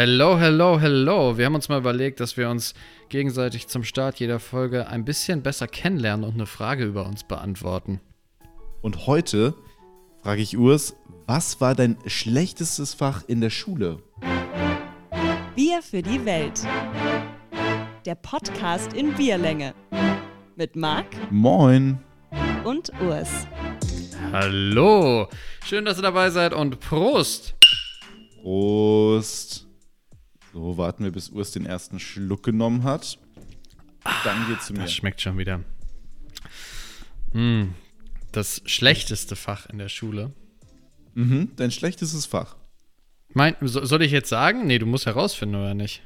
Hello, hello, hello. Wir haben uns mal überlegt, dass wir uns gegenseitig zum Start jeder Folge ein bisschen besser kennenlernen und eine Frage über uns beantworten. Und heute frage ich Urs, was war dein schlechtestes Fach in der Schule? Bier für die Welt. Der Podcast in Bierlänge. Mit Marc Moin. und Urs. Hallo. Schön, dass ihr dabei seid und Prost. Prost. So, warten wir, bis Urs den ersten Schluck genommen hat. Dann geht's zu mir. Das schmeckt schon wieder. Mm, das schlechteste Fach in der Schule. Mhm, dein schlechtestes Fach. Mein, so, soll ich jetzt sagen? Nee, du musst herausfinden, oder nicht?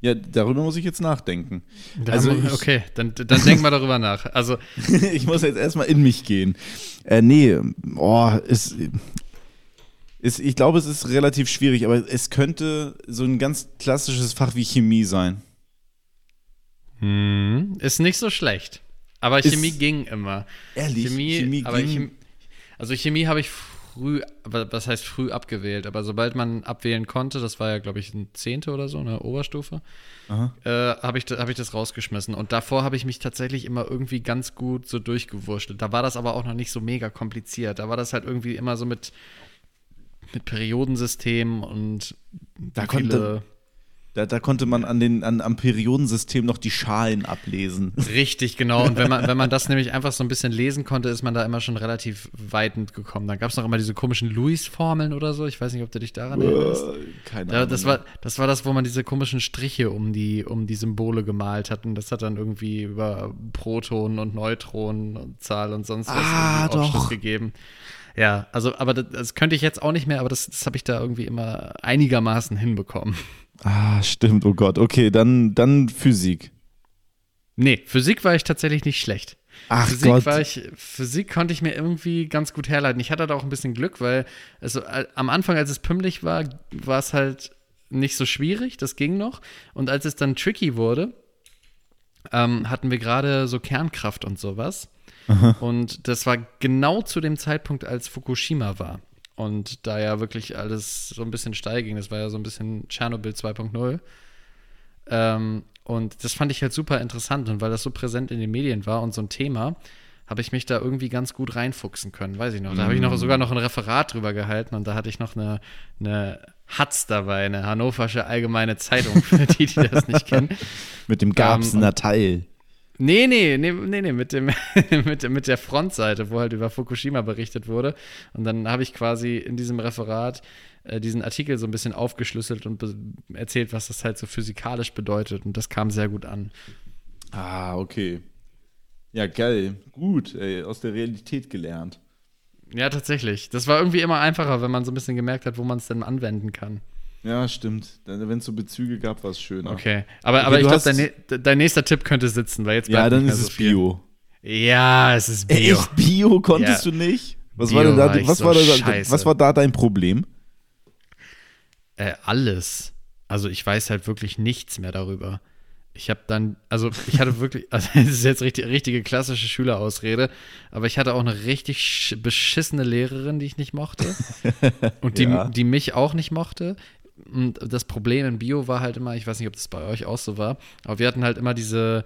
Ja, darüber muss ich jetzt nachdenken. Da Also wir- okay, dann, dann denk mal darüber nach. Also, ich muss jetzt erstmal in mich gehen. Äh, nee, oh, es, ist, ich glaube, es ist relativ schwierig, aber es könnte so ein ganz klassisches Fach wie Chemie sein. hm, ist nicht so schlecht. Aber Ist- Chemie ging immer. Ehrlich? Chemie, Chemie ging- Chemie, also Chemie habe ich früh, wa- was heißt früh abgewählt, aber sobald man abwählen konnte, das war ja, glaube ich, ein Zehnte oder so, eine Oberstufe, äh, habe ich, hab ich das rausgeschmissen. Und davor habe ich mich tatsächlich immer irgendwie ganz gut so durchgewurschtelt. Da war das aber auch noch nicht so mega kompliziert. Da war das halt irgendwie immer so mit, mit Periodensystem und Da konnte- Da, da konnte man an den, an, am Periodensystem noch die Schalen ablesen. Richtig, genau. Und wenn man, wenn man das nämlich einfach so ein bisschen lesen konnte, ist man da immer schon relativ weit mitgekommen. Dann gab es noch immer diese komischen Louis-Formeln oder so. Ich weiß nicht, ob du dich daran erinnerst. Äh, Keine Ja, Ahnung. das, war, das war das, wo man diese komischen Striche um die, um die Symbole gemalt hat. Und das hat dann irgendwie über Protonen und Neutronen und Zahl und sonst was Ah, Aufschluss doch. Ja, also, aber das, das könnte ich jetzt auch nicht mehr, aber das, das habe ich da irgendwie immer einigermaßen hinbekommen. Ah, stimmt, oh Gott. Okay, dann, dann Physik. Nee, Physik war ich tatsächlich nicht schlecht. Ach Physik Gott. war ich, Physik konnte ich mir irgendwie ganz gut herleiten. Ich hatte da auch ein bisschen Glück, weil also, am Anfang, als es pümmelig war, war es halt nicht so schwierig, das ging noch. Und als es dann tricky wurde, ähm, hatten wir gerade so Kernkraft und sowas. Und das war genau zu dem Zeitpunkt, als Fukushima war. Und da ja wirklich alles so ein bisschen steil ging, das war ja so ein bisschen Tschernobyl 2.0. Ähm, und das fand ich halt super interessant. Und weil das so präsent in den Medien war und so ein Thema, habe ich mich da irgendwie ganz gut reinfuchsen können, weiß ich noch. Da habe ich noch sogar noch ein Referat drüber gehalten und da hatte ich noch eine, eine Hatz dabei, eine Hannoversche Allgemeine Zeitung, für die, die das nicht kennen. Mit dem Garbsener Teil. Nee, nee, nee, nee, nee, mit, dem, mit, mit der Frontseite, wo halt über Fukushima berichtet wurde. Und dann habe ich quasi in diesem Referat äh, diesen Artikel so ein bisschen aufgeschlüsselt und erzählt, was das halt so physikalisch bedeutet. Und das kam sehr gut an. Ah, okay. Ja, geil. Gut, ey, aus der Realität gelernt. Ja, tatsächlich. Das war irgendwie immer einfacher, wenn man so ein bisschen gemerkt hat, wo man es denn anwenden kann. Ja, stimmt. Wenn es so Bezüge gab, war es schöner. Okay. Aber, Okay, aber ich glaube, dein, dein nächster Tipp könnte sitzen, weil jetzt Ja, dann ist es so viel. Bio. Ja, es ist Bio. Echt Bio konntest Ja. du nicht? Was Bio war denn da, war was, so war da, was war da dein Problem? Äh, alles. Also ich weiß halt wirklich nichts mehr darüber. Ich habe dann, also ich hatte wirklich, also das ist jetzt richtig, richtige klassische Schülerausrede, aber ich hatte auch eine richtig sch- beschissene Lehrerin, die ich nicht mochte und die, Ja. die mich auch nicht mochte. Und das Problem in Bio war halt immer, ich weiß nicht, ob das bei euch auch so war, aber wir hatten halt immer diese,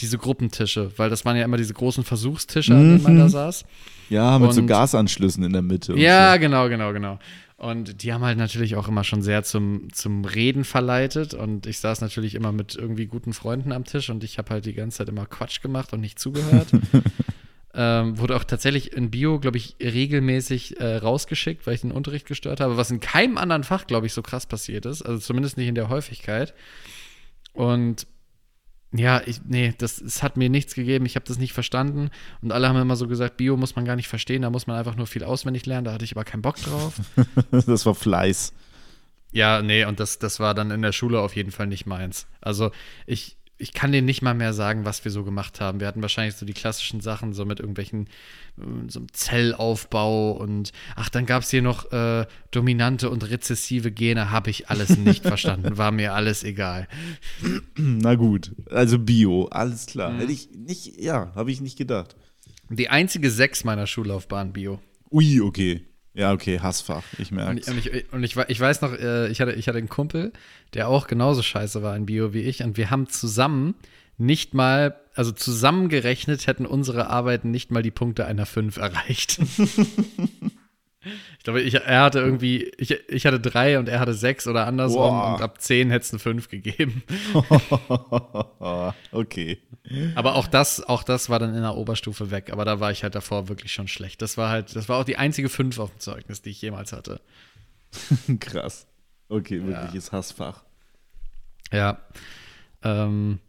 diese Gruppentische, weil das waren ja immer diese großen Versuchstische, an denen man da Mhm. saß. Ja, mit so Und- Gasanschlüssen in der Mitte. Ja, so. genau, genau, genau. Und die haben halt natürlich auch immer schon sehr zum, zum Reden verleitet. Und ich saß natürlich immer mit irgendwie guten Freunden am Tisch und ich habe halt die ganze Zeit immer Quatsch gemacht und nicht zugehört. ähm, wurde auch tatsächlich in Bio, glaube ich, regelmäßig äh, rausgeschickt, weil ich den Unterricht gestört habe, was in keinem anderen Fach, glaube ich, so krass passiert ist. Also zumindest nicht in der Häufigkeit. Und ja, ich, nee, das, es hat mir nichts gegeben, ich habe das nicht verstanden. Und alle haben immer so gesagt, Bio muss man gar nicht verstehen, da muss man einfach nur viel auswendig lernen, da hatte ich aber keinen Bock drauf. Das war Fleiß. ja, nee, und das, das war dann in der Schule auf jeden Fall nicht meins. Also ich, ich kann dir nicht mal mehr sagen, was wir so gemacht haben. Wir hatten wahrscheinlich so die klassischen Sachen, so mit irgendwelchen, äh, so einem Zellaufbau und ach, dann gab es hier noch äh, dominante und rezessive Gene, habe ich alles nicht verstanden, war mir alles egal. Na gut, also Bio, alles klar. Mhm. Hätte ich nicht, ja, habe ich nicht gedacht. Die einzige Sechs meiner Schullaufbahn Bio. Ui, okay. Ja, okay, Hassfach, ich Und, merk's. und, ich, und ich, ich weiß noch, äh, ich hatte, ich hatte einen Kumpel, der auch genauso scheiße war in Bio wie ich. Und wir haben zusammen nicht mal, also zusammengerechnet hätten unsere Arbeiten nicht mal die Punkte einer 5 erreicht. ich glaube, ich, er hatte irgendwie, ich, ich hatte drei und er hatte sechs oder andersrum. Boah. Und ab 10 hätte es eine 5 gegeben. okay. Aber auch das, auch das war dann in der Oberstufe weg. Aber da war ich halt davor wirklich schon schlecht. Das war halt, das war auch die einzige 5 auf dem Zeugnis, die ich jemals hatte. Krass. Okay, wirkliches Hassfach. Ja. Ähm,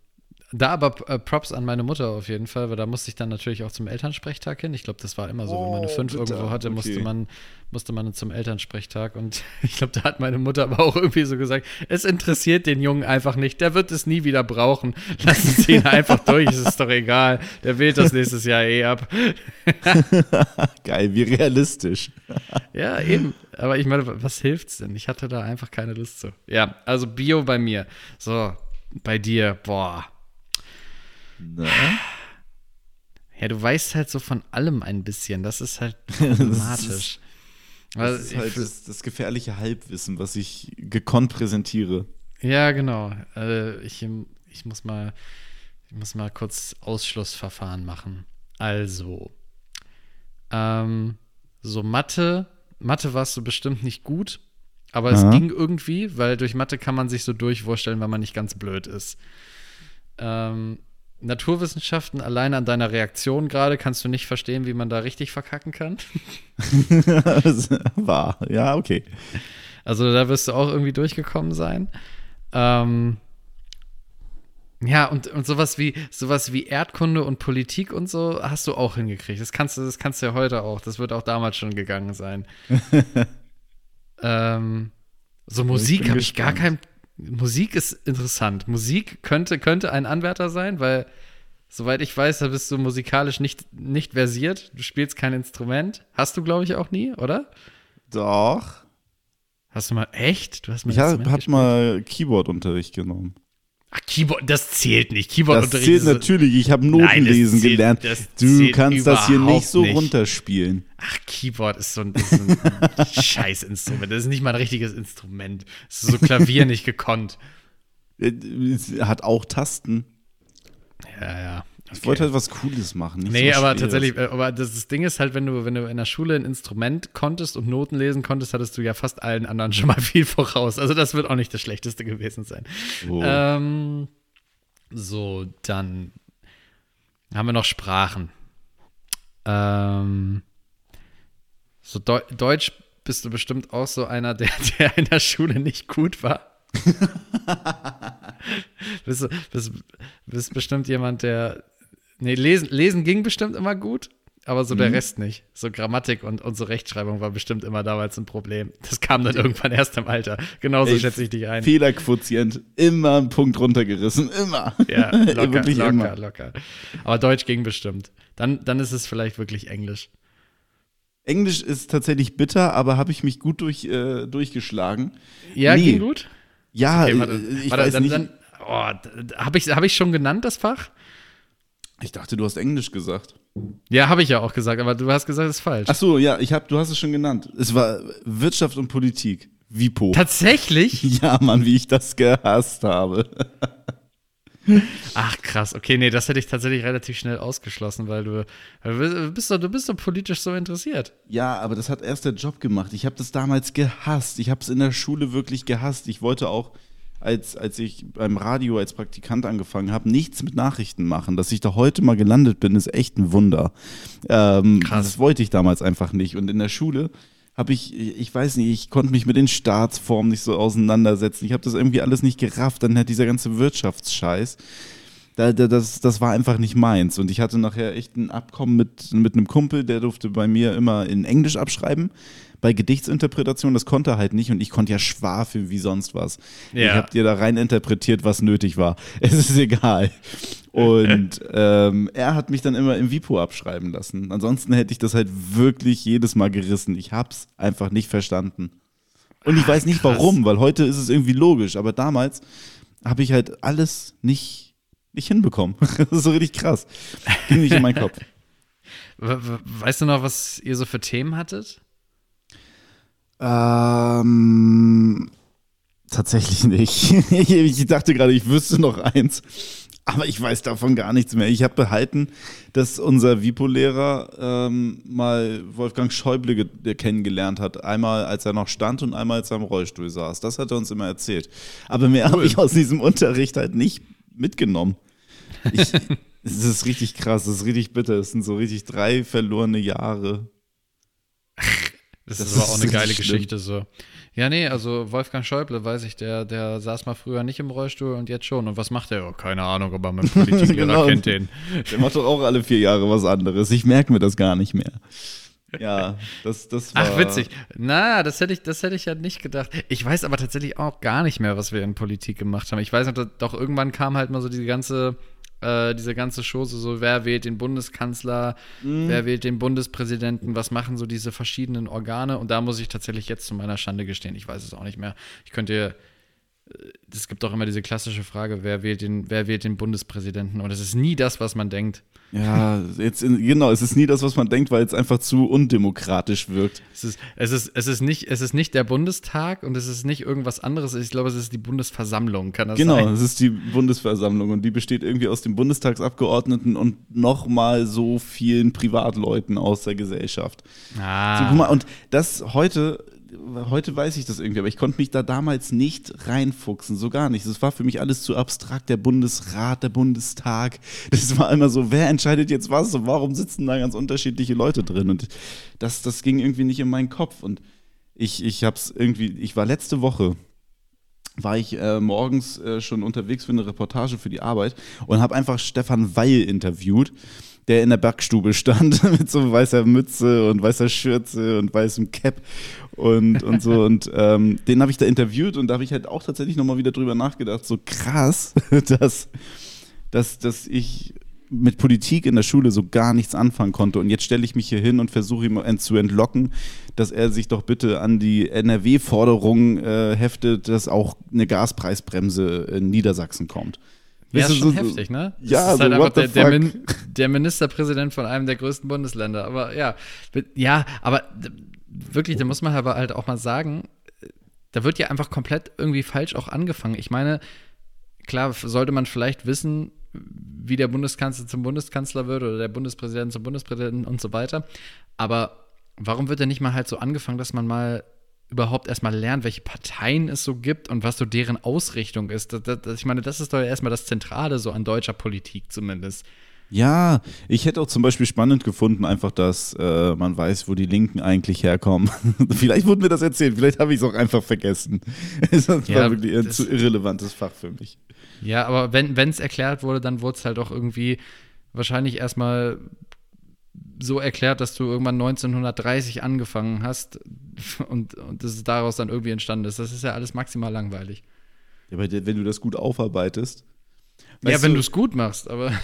da aber äh, Props an meine Mutter auf jeden Fall, weil da musste ich dann natürlich auch zum Elternsprechtag hin. Ich glaube, das war immer so, wenn man eine Oh, 5 bitte. irgendwo hatte, musste Okay. man, musste man zum Elternsprechtag. Und ich glaube, da hat meine Mutter aber auch irgendwie so gesagt, es interessiert den Jungen einfach nicht, der wird es nie wieder brauchen. Lassen Sie ihn einfach durch, es ist doch egal. Der wählt das nächstes Jahr eh ab. Geil, wie realistisch. Ja, eben. Aber ich meine, was hilft's denn? Ich hatte da einfach keine Lust zu. Ja, also Bio bei mir. So, bei dir, boah. Na? Ja, du weißt halt so von allem ein bisschen. Das ist halt problematisch. Das ist ich halt fühl- das, das gefährliche Halbwissen, was ich gekonnt präsentiere. ja, genau. Äh, ich, ich, muss mal, ich muss mal kurz Ausschlussverfahren machen. Also, ähm, so Mathe, Mathe warst du bestimmt nicht gut, aber es Aha. ging irgendwie, weil durch Mathe kann man sich so durchwursteln, wenn man nicht ganz blöd ist. Ähm, Naturwissenschaften, allein an deiner Reaktion gerade kannst du nicht verstehen, wie man da richtig verkacken kann. War, ja, okay. Also da wirst du auch irgendwie durchgekommen sein. Ähm, ja, und, und sowas wie sowas wie Erdkunde und Politik und so hast du auch hingekriegt. Das kannst du, das kannst du ja heute auch. Das wird auch damals schon gegangen sein. ähm, so Musik habe ich gar kein. Musik ist interessant. Musik könnte, könnte ein Anwärter sein, weil, soweit ich weiß, da bist du musikalisch nicht, nicht versiert. Du spielst kein Instrument. Hast du, glaube ich, auch nie, oder? Doch. Hast du mal echt? Du hast mal Ich habe hab mal Keyboard-Unterricht genommen. Ach, Keyboard, das zählt nicht. Das Keyboard-Unterricht zählt natürlich. Ich habe das Notenlesen zählt- gelernt. das Du kannst das hier nicht so nicht. runterspielen. Ach, Keyboard ist so ein, ist so ein Scheißinstrument. Das ist nicht mal ein richtiges Instrument. Das ist so Klavier nicht gekonnt. Äh, hat auch Tasten. Ja, ja. Ich wollte halt was Cooles machen. Nicht Nee, so aber tatsächlich, äh, aber das, das Ding ist halt, wenn du, wenn du in der Schule ein Instrument konntest und Noten lesen konntest, hattest du ja fast allen anderen schon mal viel voraus. Also das wird auch nicht das Schlechteste gewesen sein. Oh. Ähm, so, dann haben wir noch Sprachen. Ähm, so Deu Deutsch bist du bestimmt auch so einer, der, der in der Schule nicht gut war. bist, du, bist, bist bestimmt jemand, der. Nee, lesen, lesen ging bestimmt immer gut, aber so der Mhm. Rest nicht. So Grammatik und, und so Rechtschreibung war bestimmt immer damals ein Problem. Das kam dann irgendwann erst im Alter. Genauso Ey, schätze ich dich ein. Fehlerquotient immer einen Punkt runtergerissen. Immer. Ja, locker, Wirklich locker, immer. locker. Aber Deutsch ging bestimmt. Dann, dann ist es vielleicht wirklich Englisch. Englisch ist tatsächlich bitter, aber habe ich mich gut durch, äh, durchgeschlagen. Ja, Nee. ging gut? Ja, Okay, warte, äh, ich warte, weiß dann, nicht. Dann, oh, habe ich, hab ich schon genannt, das Fach? Ich dachte, du hast Englisch gesagt. Ja, habe ich ja auch gesagt, aber du hast gesagt, es ist falsch. Ach so, ja, ich hab, du hast es schon genannt. Es war Wirtschaft und Politik. Wipo. Tatsächlich? Ja, Mann, wie ich das gehasst habe. Ach krass, okay, nee, das hätte ich tatsächlich relativ schnell ausgeschlossen, weil du, du bist doch, du bist doch politisch so interessiert. Ja, aber das hat erst der Job gemacht. Ich habe das damals gehasst. Ich habe es in der Schule wirklich gehasst. Ich wollte auch, als, als ich beim Radio als Praktikant angefangen habe, nichts mit Nachrichten machen. Dass ich da heute mal gelandet bin, ist echt ein Wunder. Ähm, Krass. Das wollte ich damals einfach nicht. Und in der Schule habe ich, ich weiß nicht, ich konnte mich mit den Staatsformen nicht so auseinandersetzen. Ich habe das irgendwie alles nicht gerafft. Dann hat dieser ganze Wirtschaftsscheiß. Da, da, das, das war einfach nicht meins. Und ich hatte nachher echt ein Abkommen mit, mit einem Kumpel, der durfte bei mir immer in Englisch abschreiben. Bei Gedichtsinterpretation, das konnte er halt nicht und ich konnte ja schwafeln wie sonst was. Ja. Ich habe dir da rein interpretiert, was nötig war. Es ist egal. Und ähm, er hat mich dann immer im Vipo abschreiben lassen. Ansonsten hätte ich das halt wirklich jedes Mal gerissen. Ich hab's einfach nicht verstanden. Und ich weiß nicht krass. warum, weil heute ist es irgendwie logisch, aber damals habe ich halt alles nicht, nicht hinbekommen. Das ist so richtig krass. Ging nicht in meinen Kopf. We- we- Weißt du noch, was ihr so für Themen hattet? Ähm, tatsächlich nicht. ich dachte gerade, ich wüsste noch eins. Aber ich weiß davon gar nichts mehr. Ich habe behalten, dass unser Vipo-Lehrer ähm, mal Wolfgang Schäuble ge- kennengelernt hat. Einmal, als er noch stand und einmal, als er im Rollstuhl saß. Das hat er uns immer erzählt. Aber mehr habe ich aus diesem Unterricht halt nicht mitgenommen. Ich, es ist richtig krass, es ist richtig bitter. Es sind so richtig drei verlorene Jahre. Das, Das ist aber auch eine geile schlimm. Geschichte so. Ja, nee, also Wolfgang Schäuble, weiß ich, der, der saß mal früher nicht im Rollstuhl und jetzt schon. Und was macht er? Oh, keine Ahnung, aber mein Politiklehrer Genau. kennt den. Der macht doch auch alle vier Jahre was anderes. Ich merke mir das gar nicht mehr. Ja, das, das war. Ach, witzig. Na, das hätte ich, das hätte ich ja nicht gedacht. Ich weiß aber tatsächlich auch gar nicht mehr, was wir in Politik gemacht haben. Ich weiß noch, doch irgendwann kam halt mal so diese ganze, äh, diese ganze Chose, so wer wählt den Bundeskanzler, wer wählt den Bundespräsidenten, was machen so diese verschiedenen Organe. Und da muss ich tatsächlich jetzt zu meiner Schande gestehen, ich weiß es auch nicht mehr. Ich könnte es gibt doch immer diese klassische Frage, wer wählt den, wer wählt den Bundespräsidenten? Und es ist nie das, was man denkt. Ja, jetzt in, genau, es ist nie das, was man denkt, weil es einfach zu undemokratisch wirkt. Es ist, es, ist, es, ist nicht, es ist nicht der Bundestag und es ist nicht irgendwas anderes. Ich glaube, es ist die Bundesversammlung, kann das Genau, sein? es ist die Bundesversammlung und die besteht irgendwie aus den Bundestagsabgeordneten und nochmal so vielen Privatleuten aus der Gesellschaft. Ah, So, guck mal, und das heute, heute weiß ich das irgendwie, aber ich konnte mich da damals nicht reinfuchsen, so gar nicht. Das war für mich alles zu abstrakt, der Bundesrat, der Bundestag. Das war immer so, wer entscheidet jetzt was und warum sitzen da ganz unterschiedliche Leute drin? Und das, das ging irgendwie nicht in meinen Kopf. Und ich, ich hab's irgendwie, ich war letzte Woche war ich äh, morgens äh, schon unterwegs für eine Reportage für die Arbeit und habe einfach Stefan Weil interviewt, der in der Backstube stand mit so weißer Mütze und weißer Schürze und weißem Cap und, und so. Und ähm, den habe ich da interviewt und da habe ich halt auch tatsächlich nochmal wieder drüber nachgedacht, so krass, dass, dass, dass ich mit Politik in der Schule so gar nichts anfangen konnte. Und jetzt stelle ich mich hier hin und versuche ihm zu entlocken, dass er sich doch bitte an die NRW-Forderung äh, heftet, dass auch eine Gaspreisbremse in Niedersachsen kommt. Ja, ist schon so- heftig, ne? Das Ja, ist halt so einfach der, der? Min, der Ministerpräsident von einem der größten Bundesländer. Aber ja, ja, aber wirklich, da muss man aber halt auch mal sagen, da wird ja einfach komplett irgendwie falsch auch angefangen. Ich meine, klar sollte man vielleicht wissen, wie der Bundeskanzler zum Bundeskanzler wird oder der Bundespräsident zum Bundespräsidenten und so weiter. Aber warum wird denn nicht mal halt so angefangen, dass man mal überhaupt erstmal lernt, welche Parteien es so gibt und was so deren Ausrichtung ist? Das, das, ich meine, das ist doch erstmal das Zentrale so an deutscher Politik zumindest. Ja, ich hätte auch zum Beispiel spannend gefunden, einfach, dass äh, man weiß, wo die Linken eigentlich herkommen. vielleicht wurde mir das erzählt, vielleicht habe ich es auch einfach vergessen. das war Ja, wirklich ein zu irrelevantes Fach für mich. Ja, aber wenn es erklärt wurde, dann wurde es halt auch irgendwie wahrscheinlich erstmal so erklärt, dass du irgendwann 1930 angefangen hast und, und das ist daraus dann irgendwie entstanden ist. Das ist ja alles maximal langweilig. Ja, aber wenn du das gut aufarbeitest. ja, wenn du- du es gut machst, aber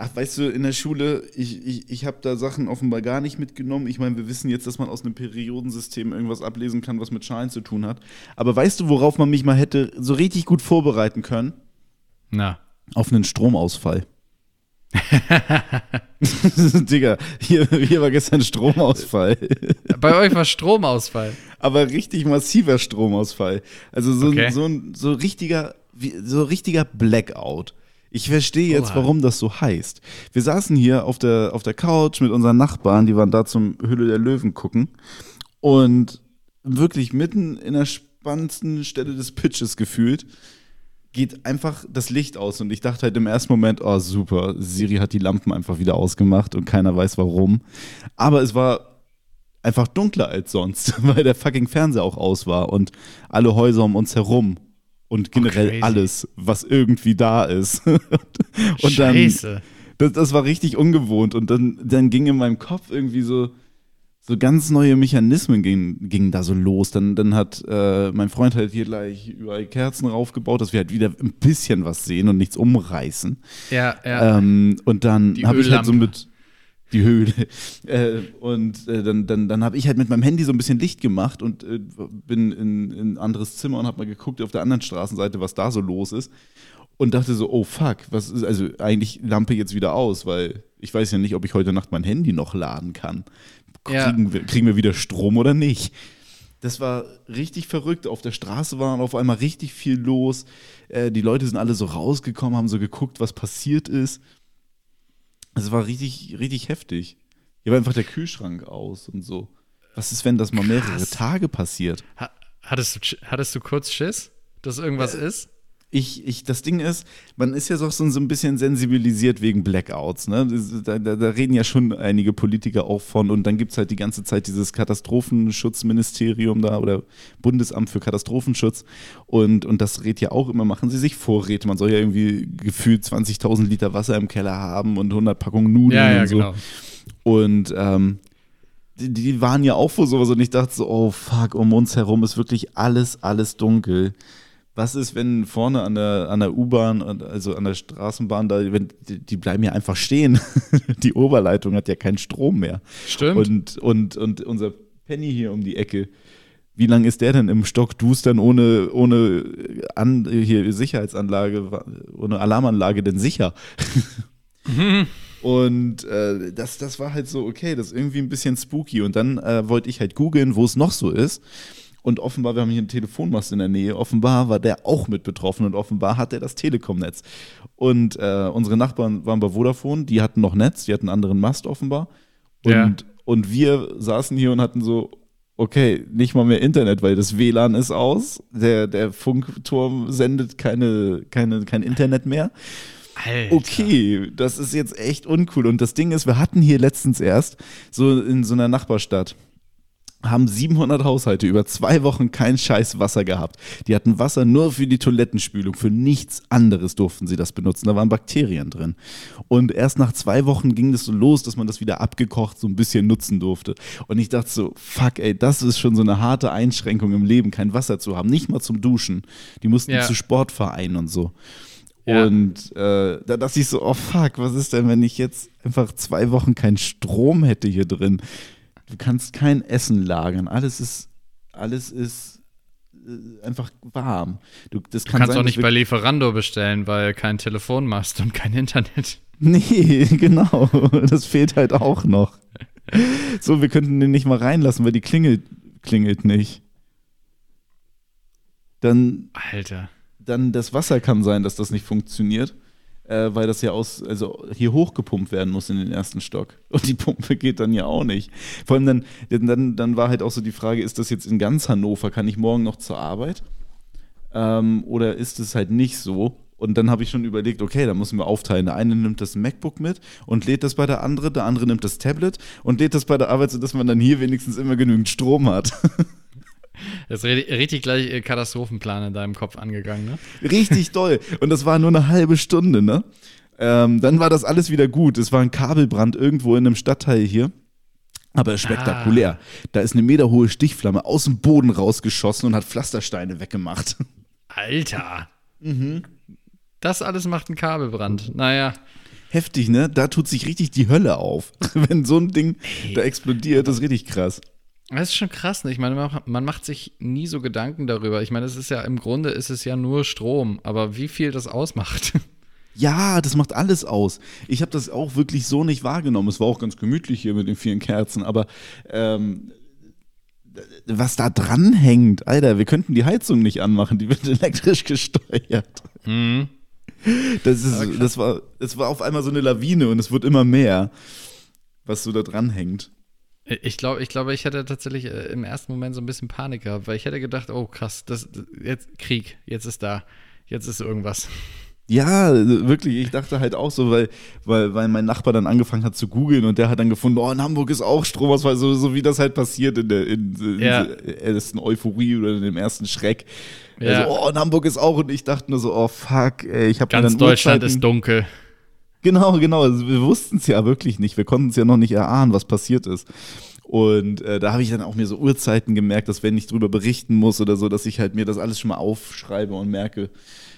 Ach, weißt du, in der Schule, ich, ich, ich habe da Sachen offenbar gar nicht mitgenommen. Ich meine, wir wissen jetzt, dass man aus einem Periodensystem irgendwas ablesen kann, was mit Schalen zu tun hat. Aber weißt du, worauf man mich mal hätte so richtig gut vorbereiten können? na. Auf einen Stromausfall. Digga, hier, hier war gestern Stromausfall. Bei euch war Stromausfall. Aber richtig massiver Stromausfall. Also so, Okay. ein, so, ein, so richtiger, so richtiger Blackout. Ich verstehe jetzt, Oha. warum das so heißt. Wir saßen hier auf der, auf der Couch mit unseren Nachbarn, die waren da zum Hülle der Löwen gucken. Und wirklich mitten in der spannendsten Stelle des Pitches gefühlt, geht einfach das Licht aus. Und ich dachte halt im ersten Moment, oh super, Siri hat die Lampen einfach wieder ausgemacht und keiner weiß warum. Aber es war einfach dunkler als sonst, weil der fucking Fernseher auch aus war und alle Häuser um uns herum und generell crazy. alles, was irgendwie da ist. und dann, Scheiße. das, das war richtig ungewohnt und dann, dann ging in meinem Kopf irgendwie so, so ganz neue Mechanismen gingen, gingen da so los. Dann, dann hat äh, mein Freund halt hier gleich überall Kerzen raufgebaut, dass wir halt wieder ein bisschen was sehen und nichts umreißen. Ja, ja. Ähm, und dann habe ich halt so mit die Höhle. Äh, und äh, dann, dann, dann habe ich halt mit meinem Handy so ein bisschen Licht gemacht und äh, bin in, in ein anderes Zimmer und habe mal geguckt auf der anderen Straßenseite, was da so los ist. Und dachte so, oh fuck, was ist, also eigentlich Lampe jetzt wieder aus, weil ich weiß ja nicht, ob ich heute Nacht mein Handy noch laden kann. Ja. Kriegen, wir, kriegen wir wieder Strom oder nicht? Das war richtig verrückt. Auf der Straße war auf einmal richtig viel los. Äh, die Leute sind alle so rausgekommen, haben so geguckt, was passiert ist. Es war richtig, richtig heftig. Hier war einfach der Kühlschrank aus und so. Was ist, wenn das mal mehrere Krass. Tage passiert? Ha hattest, du, hattest du kurz Schiss, dass irgendwas ist? Ich, ich, das Ding ist, man ist ja so, so ein bisschen sensibilisiert wegen Blackouts. Ne? Da, da, da reden ja schon einige Politiker auch von. Und dann gibt es halt die ganze Zeit dieses Katastrophenschutzministerium da oder Bundesamt für Katastrophenschutz. Und, und das redet ja auch immer, machen sie sich Vorräte. Man soll ja irgendwie gefühlt 20.000 Liter Wasser im Keller haben und 100 Packungen Nudeln und so. Und ähm, die, die waren ja auch vor sowas und ich dachte so, oh fuck, um uns herum ist wirklich alles, alles dunkel. Was ist, wenn vorne an der, an der U-Bahn, also an der Straßenbahn, da, wenn, die, bleiben ja einfach stehen. die Oberleitung hat ja keinen Strom mehr. Stimmt. Und, und, und unser Penny hier um die Ecke, wie lange ist der denn im Stock Dustern ohne, ohne an, hier Sicherheitsanlage, ohne Alarmanlage denn sicher? Und äh, das, das war halt so, okay, das ist irgendwie ein bisschen spooky. Und dann äh, wollte ich halt googeln, wo es noch so ist. Und offenbar, wir haben hier einen Telefonmast in der Nähe, offenbar war der auch mit betroffen und offenbar hat er das Telekom-Netz. Und äh, unsere Nachbarn waren bei Vodafone, die hatten noch Netz, die hatten einen anderen Mast offenbar. Und, Ja. und wir saßen hier und hatten so, okay, nicht mal mehr Internet, weil das WLAN ist aus, der, der Funkturm sendet keine, keine, kein Internet mehr. Alter. Okay, das ist jetzt echt uncool. Und das Ding ist, wir hatten hier letztens erst, so in so einer Nachbarstadt, haben 700 Haushalte über zwei Wochen kein scheiß Wasser gehabt. Die hatten Wasser nur für die Toilettenspülung, für nichts anderes durften sie das benutzen. Da waren Bakterien drin. Und erst nach zwei Wochen ging das so los, dass man das wieder abgekocht so ein bisschen nutzen durfte. Und ich dachte so, fuck ey, das ist schon so eine harte Einschränkung im Leben, kein Wasser zu haben. Nicht mal zum Duschen. Die mussten Ja. zu Sportvereinen und so. Ja. Und äh, da dachte ich so, oh fuck, was ist denn, wenn ich jetzt einfach zwei Wochen keinen Strom hätte hier drin? Du kannst kein Essen lagern. Alles ist, alles ist äh, einfach warm. Du, das Du kann kannst sein, auch nicht bei Lieferando bestellen, weil kein Telefonmast und kein Internet. Nee, genau. Das fehlt halt auch noch. So, wir könnten den nicht mal reinlassen, weil die klingelt, klingelt nicht. Dann Alter. dann das Wasser kann sein, dass das nicht funktioniert, äh, weil das ja aus, also hier hochgepumpt werden muss in den ersten Stock. Und die Pumpe geht dann ja auch nicht. Vor allem dann, dann, dann war halt auch so die Frage, ist das jetzt in ganz Hannover, kann ich morgen noch zur Arbeit? Ähm, oder ist es halt nicht so? Und dann habe ich schon überlegt, okay, da müssen wir aufteilen. Der eine nimmt das MacBook mit und lädt das bei der andere, der andere nimmt das Tablet und lädt das bei der Arbeit, sodass man dann hier wenigstens immer genügend Strom hat. Das ist richtig, gleich äh, Katastrophenplan in deinem Kopf angegangen, ne? Richtig doll. Und das war nur eine halbe Stunde, ne? Ähm, dann war das alles wieder gut. Es war ein Kabelbrand irgendwo in einem Stadtteil hier. Aber spektakulär. Da ist eine meterhohe Stichflamme aus dem Boden rausgeschossen und hat Pflastersteine weggemacht. Alter. Das alles macht einen Kabelbrand. Naja. Heftig, ne? Da tut sich richtig die Hölle auf. Wenn so ein Ding da explodiert, das ist richtig krass. Das ist schon krass, ne? Ich meine, man- macht sich nie so Gedanken darüber. Ich meine, es ist ja im Grunde ist es ja nur Strom, aber wie viel das ausmacht. Ja, das macht alles aus. Ich habe das auch wirklich so nicht wahrgenommen. Es war auch ganz gemütlich hier mit den vielen Kerzen, aber ähm, was da dran hängt, Alter, wir könnten die Heizung nicht anmachen, die wird elektrisch gesteuert. Mhm. Das, ist, das, war, das war auf einmal so eine Lawine und es wird immer mehr, was so da dran hängt. Ich glaube, ich, glaube, ich hätte tatsächlich äh, im ersten Moment so ein bisschen Panik gehabt, weil ich hätte gedacht, oh krass, das, jetzt Krieg, jetzt ist da, jetzt ist irgendwas. Ja, wirklich, ich dachte halt auch so, weil, weil, weil mein Nachbar dann angefangen hat zu googeln und der hat dann gefunden, oh, in Hamburg ist auch Stromausfall, so, so wie das halt passiert in der in, in Ja. ersten Euphorie oder in dem ersten Schreck. Ja. Also, oh, in Hamburg ist auch und ich dachte nur so, oh fuck, ey, ich habe Ganz Deutschland ist dunkel. Genau, genau. Also wir wussten es ja wirklich nicht. Wir konnten es ja noch nicht erahnen, was passiert ist. Und äh, da habe ich dann auch mir so Uhrzeiten gemerkt, dass wenn ich drüber berichten muss oder so, dass ich halt mir das alles schon mal aufschreibe und merke.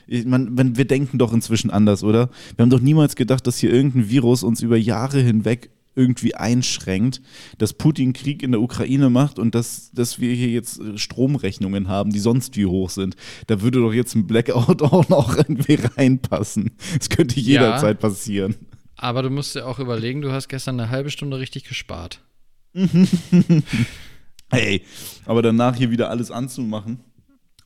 Ich, man, wenn, wir denken doch inzwischen anders, oder? Wir haben doch niemals gedacht, dass hier irgendein Virus uns über Jahre hinweg irgendwie einschränkt, dass Putin Krieg in der Ukraine macht und dass, dass wir hier jetzt äh, Stromrechnungen haben, die sonst wie hoch sind. Da würde doch jetzt ein Blackout auch noch irgendwie reinpassen. Das könnte jederzeit passieren. Aber du musst dir auch überlegen, du hast gestern eine halbe Stunde richtig gespart. Hey, aber danach hier wieder alles anzumachen.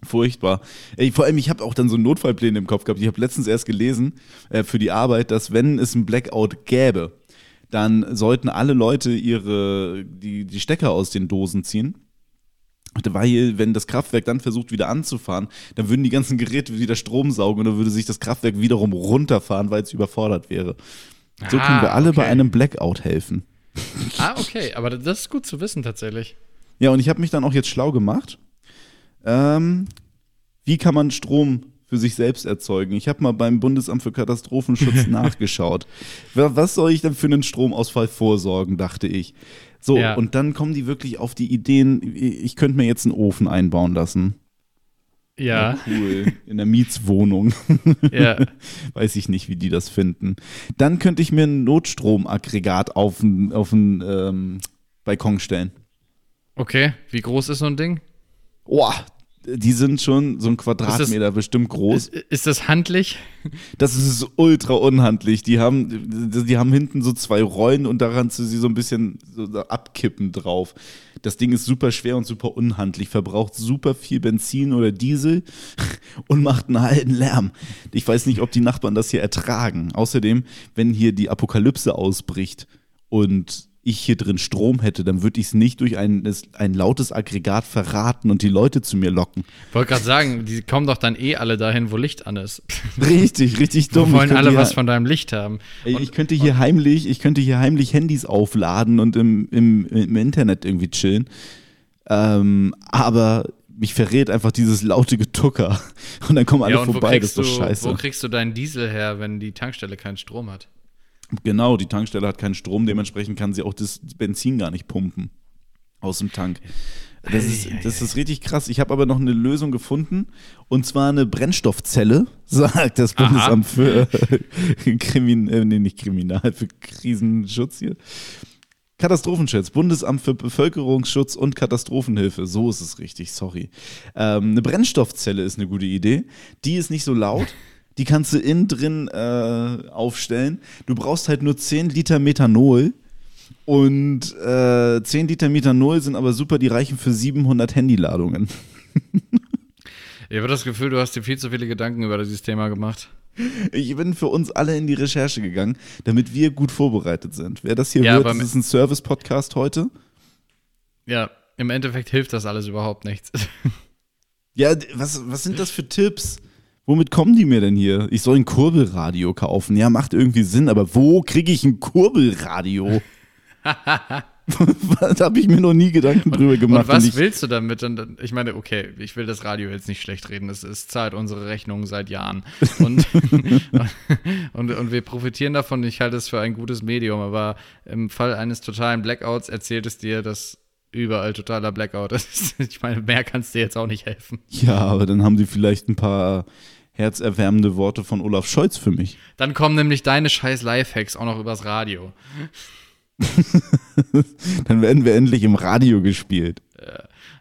Furchtbar. Ey, vor allem, ich habe auch dann so Notfallpläne im Kopf gehabt. Ich habe letztens erst gelesen äh, für die Arbeit, dass wenn es ein Blackout gäbe, dann sollten alle Leute ihre, die, die Stecker aus den Dosen ziehen. Weil, wenn das Kraftwerk dann versucht, wieder anzufahren, dann würden die ganzen Geräte wieder Strom saugen und dann würde sich das Kraftwerk wiederum runterfahren, weil es überfordert wäre. So Ah, können wir alle bei okay. einem Blackout helfen. Ah, okay, aber das ist gut zu wissen tatsächlich. Ja, und ich habe mich dann auch jetzt schlau gemacht. Ähm, wie kann man Strom für sich selbst erzeugen? Ich habe mal beim Bundesamt für Katastrophenschutz nachgeschaut. Wa- Was soll ich denn für einen Stromausfall vorsorgen, dachte ich. So, Ja. und dann kommen die wirklich auf die Ideen, ich könnte mir jetzt einen Ofen einbauen lassen. Ja, Cool. In der Mietswohnung. ja. Weiß ich nicht, wie die das finden. Dann könnte ich mir ein Notstromaggregat auf den auf den, ähm, Balkon stellen. Okay, wie groß ist so ein Ding? Boah, die sind schon so ein Quadratmeter bestimmt groß. Ist, ist das handlich? Das ist ultra unhandlich. Die haben, die haben hinten so zwei Rollen und daran zu sie so ein bisschen so abkippen drauf. Das Ding ist super schwer und super unhandlich, verbraucht super viel Benzin oder Diesel und macht einen halben Lärm. Ich weiß nicht, ob die Nachbarn das hier ertragen. Außerdem, wenn hier die Apokalypse ausbricht und ich hier drin Strom hätte, dann würde ich es nicht durch ein, ein lautes Aggregat verraten und die Leute zu mir locken. Wollte gerade sagen, die kommen doch dann eh alle dahin, wo Licht an ist. Richtig, richtig Wir dumm. Ich wollen alle ja- was von deinem Licht haben. Und- ich könnte hier heimlich, ich könnte hier heimlich Handys aufladen und im, im, im Internet irgendwie chillen. Ähm, aber mich verrät einfach dieses laute Getucker. Und dann kommen alle ja, vorbei, das ist doch du, scheiße. wo kriegst du deinen Diesel her, wenn die Tankstelle keinen Strom hat? Genau, die Tankstelle hat keinen Strom, dementsprechend kann sie auch das Benzin gar nicht pumpen aus dem Tank. Das ist, das ist richtig krass. Ich habe aber noch eine Lösung gefunden und zwar eine Brennstoffzelle, sagt das Aha. Bundesamt für äh, Krimin, äh, nee, nicht Kriminal, für Krisenschutz hier. Katastrophenschutz, Bundesamt für Bevölkerungsschutz und Katastrophenhilfe. So ist es richtig, sorry. Ähm, eine Brennstoffzelle ist eine gute Idee. Die ist nicht so laut. Die kannst du innen drin äh, aufstellen. Du brauchst halt nur 10 Liter Methanol. Und äh, 10 Liter Methanol sind aber super, die reichen für 700 Handyladungen. Ich habe das Gefühl, du hast dir viel zu viele Gedanken über dieses Thema gemacht. Ich bin für uns alle in die Recherche gegangen, damit wir gut vorbereitet sind. Wer das hier Ja, hört, das ist ein Service-Podcast heute. Ja, im Endeffekt hilft das alles überhaupt nichts. Ja, was, was sind das für Tipps? Womit kommen die mir denn hier? Ich soll ein Kurbelradio kaufen. Ja, macht irgendwie Sinn, aber wo kriege ich ein Kurbelradio? da habe ich mir noch nie Gedanken drüber gemacht. Und was ich, willst du damit? Und ich meine, okay, ich will das Radio jetzt nicht schlecht reden. Es, es zahlt unsere Rechnungen seit Jahren. Und, und, und wir profitieren davon. Ich halte es für ein gutes Medium. Aber im Fall eines totalen Blackouts erzählt es dir, dass überall totaler Blackout ist. Ich meine, mehr kannst dir jetzt auch nicht helfen. ja, aber dann haben sie vielleicht ein paar herzerwärmende Worte von Olaf Scholz für mich. Dann kommen nämlich deine scheiß Lifehacks auch noch übers Radio. Dann werden wir endlich im Radio gespielt.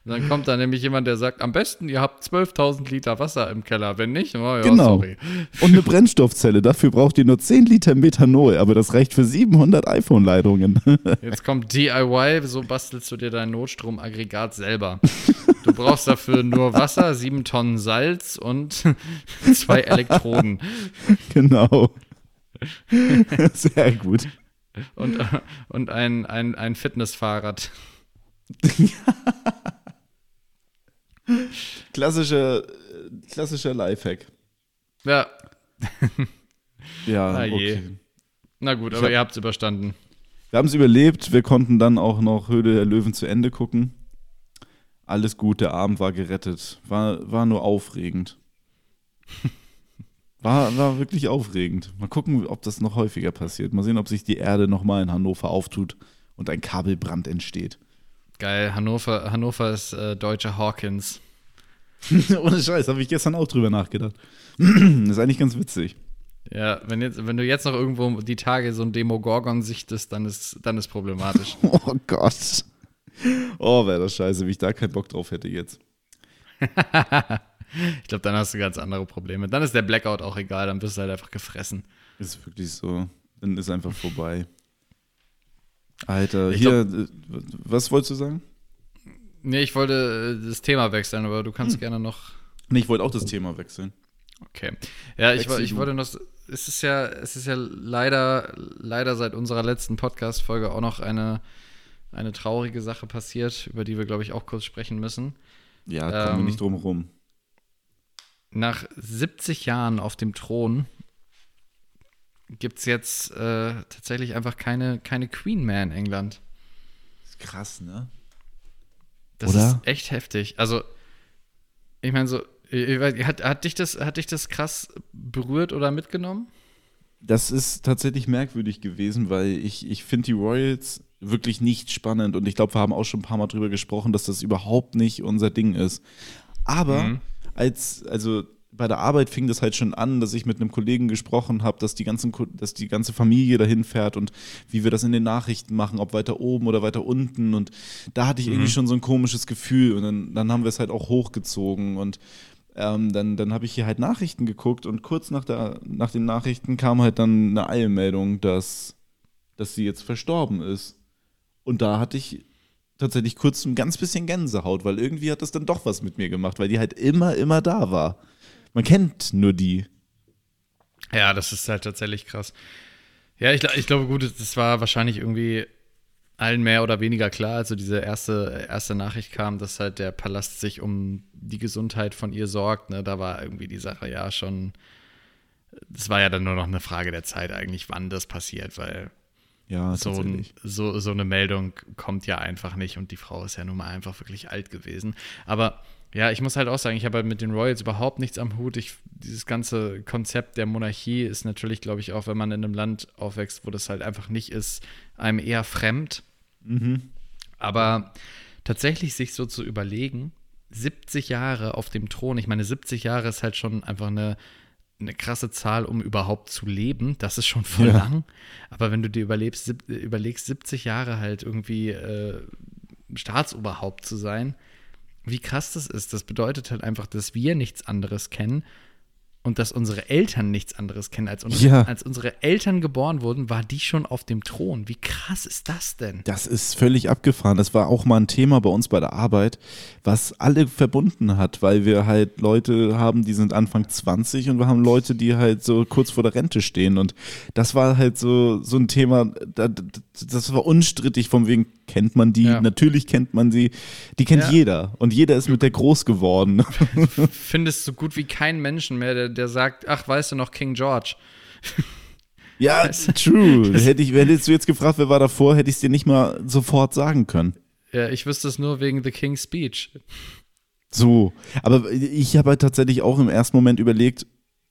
Und dann kommt da nämlich jemand, der sagt, am besten, ihr habt 12.000 Liter Wasser im Keller. Wenn nicht, oh, ja, Genau. sorry. Und eine Brennstoffzelle. Dafür braucht ihr nur 10 Liter Methanol, aber das reicht für 700 iPhone-Leitungen. Jetzt kommt DIY, so bastelst du dir dein Notstromaggregat selber. Du brauchst dafür nur Wasser, sieben Tonnen Salz und zwei Elektroden. genau. Sehr gut. Und, und ein, ein, ein Fitnessfahrrad. Klassischer, äh, klassischer Lifehack. Ja, Ja, Na okay. na gut, aber hab- ihr habt es überstanden. Wir haben es überlebt. Wir konnten dann auch noch Höhle der Löwen zu Ende gucken. Alles gut, der Abend war gerettet. War, war nur aufregend. War, war wirklich aufregend. Mal gucken, ob das noch häufiger passiert. Mal sehen, ob sich die Erde nochmal in Hannover auftut und ein Kabelbrand entsteht. Geil, Hannover, Hannover ist äh, deutsche Hawkins. Ohne Scheiß, habe ich gestern auch drüber nachgedacht. ist eigentlich ganz witzig. Ja, wenn, jetzt, wenn du jetzt noch irgendwo die Tage so ein Demogorgon sichtest, dann ist, dann ist problematisch. Oh Gott. Oh, wäre das scheiße, wie ich da keinen Bock drauf hätte jetzt. Ich glaube, dann hast du ganz andere Probleme. Dann ist der Blackout auch egal, dann bist du halt einfach gefressen. Ist wirklich so. Dann ist einfach vorbei. Alter, Ich hier, äh, was wolltest du sagen? Nee, ich wollte äh, das Thema wechseln, aber du Hm. kannst gerne noch. Nee, ich wollte auch das Thema wechseln. Okay. Ja, ich, ich wollte noch. Es ist ja, es ist ja leider, leider seit unserer letzten Podcast-Folge auch noch eine, eine traurige Sache passiert, über die wir, glaube ich, auch kurz sprechen müssen. Ja, kommen wir Ähm, nicht drum rum. Nach 70 Jahren auf dem Thron gibt es jetzt äh, tatsächlich einfach keine, keine Queen mehr in England. Ist krass, ne? Das Oder? ist echt heftig. Also, ich meine, so, hat, hat, dich das, hat dich das krass berührt oder mitgenommen? Das ist tatsächlich merkwürdig gewesen, weil ich, ich finde die Royals wirklich nicht spannend und ich glaube, wir haben auch schon ein paar Mal drüber gesprochen, dass das überhaupt nicht unser Ding ist. Aber Mhm. als, also bei der Arbeit fing das halt schon an, dass ich mit einem Kollegen gesprochen habe, dass die ganzen, dass die ganze Familie dahin fährt und wie wir das in den Nachrichten machen, ob weiter oben oder weiter unten. Und da hatte ich irgendwie schon so ein komisches Gefühl und dann, dann haben wir es halt auch hochgezogen und ähm, dann, dann habe ich hier halt Nachrichten geguckt und kurz nach, der, nach den Nachrichten kam halt dann eine Eilmeldung, dass, dass sie jetzt verstorben ist. Und da hatte ich tatsächlich kurz ein ganz bisschen Gänsehaut, weil irgendwie hat das dann doch was mit mir gemacht, weil die halt immer, immer da war. Man kennt nur die. Ja, das ist halt tatsächlich krass. Ja, ich, ich glaube, gut, das war wahrscheinlich irgendwie allen mehr oder weniger klar, als so diese erste, erste Nachricht kam, dass halt der Palast sich um die Gesundheit von ihr sorgt. Ne? Da war irgendwie die Sache ja schon. Das war ja dann nur noch eine Frage der Zeit, eigentlich, wann das passiert, weil Ja, so, ein, so, so eine Meldung kommt ja einfach nicht und die Frau ist ja nun mal einfach wirklich alt gewesen. Aber ja, ich muss halt auch sagen, ich habe halt mit den Royals überhaupt nichts am Hut. Ich, dieses ganze Konzept der Monarchie ist natürlich, glaube ich, auch wenn man in einem Land aufwächst, wo das halt einfach nicht ist, einem eher fremd. Aber tatsächlich sich so zu überlegen, 70 Jahre auf dem Thron, ich meine, 70 Jahre ist halt schon einfach eine, eine krasse Zahl, um überhaupt zu leben. Das ist schon voll Ja. lang. Aber wenn du dir überlebst, überlegst, 70 Jahre halt irgendwie äh, Staatsoberhaupt zu sein, wie krass das ist. Das bedeutet halt einfach, dass wir nichts anderes kennen und dass unsere Eltern nichts anderes kennen. Als, unsere, Ja. als unsere Eltern geboren wurden, war die schon auf dem Thron. Wie krass ist das denn? Das ist völlig abgefahren. Das war auch mal ein Thema bei uns bei der Arbeit, was alle verbunden hat, weil wir halt Leute haben, die sind Anfang 20 und wir haben Leute, die halt so kurz vor der Rente stehen. Und das war halt so, so ein Thema, da- das war unstrittig, von wegen kennt man die, Ja. natürlich kennt man sie, die kennt Ja. jeder. Und jeder ist mit der groß geworden. findest so gut wie keinen Menschen mehr, der, der sagt, ach, weißt du noch, King George. ja, true. Hätte ich, hättest du jetzt gefragt, wer war davor, hätte ich es dir nicht mal sofort sagen können. Ja, ich wüsste es nur wegen The King's Speech. So, aber ich habe halt tatsächlich auch im ersten Moment überlegt,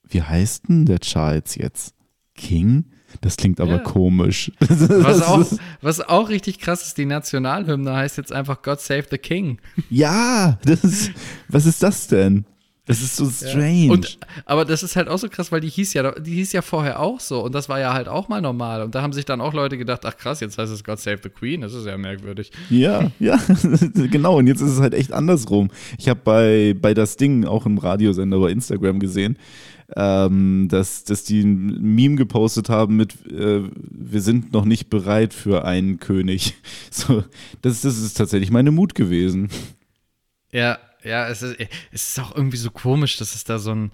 wie heißt denn der Charles jetzt? King? Das klingt aber Ja. komisch. Was auch, was auch richtig krass ist, die Nationalhymne heißt jetzt einfach God Save the King. ja, das ist, was ist das denn? Das ist so strange. Und, aber das ist halt auch so krass, weil die hieß ja, die hieß ja vorher auch so und das war ja halt auch mal normal. Und da haben sich dann auch Leute gedacht, ach krass, jetzt heißt es God Save the Queen, das ist ja merkwürdig. ja, ja, genau. Und jetzt ist es halt echt andersrum. Ich habe bei, bei das Ding auch im Radiosender bei Instagram gesehen, ähm, dass, dass die ein Meme gepostet haben mit äh, wir sind noch nicht bereit für einen König. So, das, das ist tatsächlich meine Mut gewesen. Ja, ja, es ist, es ist auch irgendwie so komisch, dass es da so einen,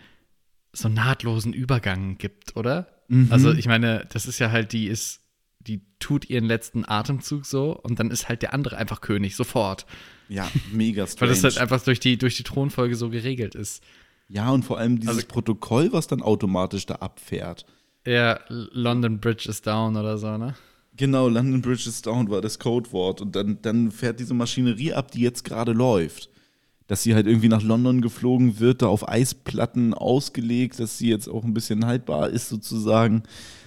so nahtlosen Übergang gibt, oder? Also, ich meine, das ist ja halt, die ist, die tut ihren letzten Atemzug so und dann ist halt der andere einfach König, sofort. Ja, mega Weil strange. das halt einfach durch die, durch die Thronfolge so geregelt ist. ja, und vor allem dieses Also- Protokoll, was dann automatisch da abfährt. Ja, London Bridge is down oder so, ne? Genau, London Bridge is down war das Codewort. Und dann, dann fährt diese Maschinerie ab, die jetzt gerade läuft. Dass sie halt irgendwie nach London geflogen wird, da auf Eisplatten ausgelegt, dass sie jetzt auch ein bisschen haltbar ist sozusagen.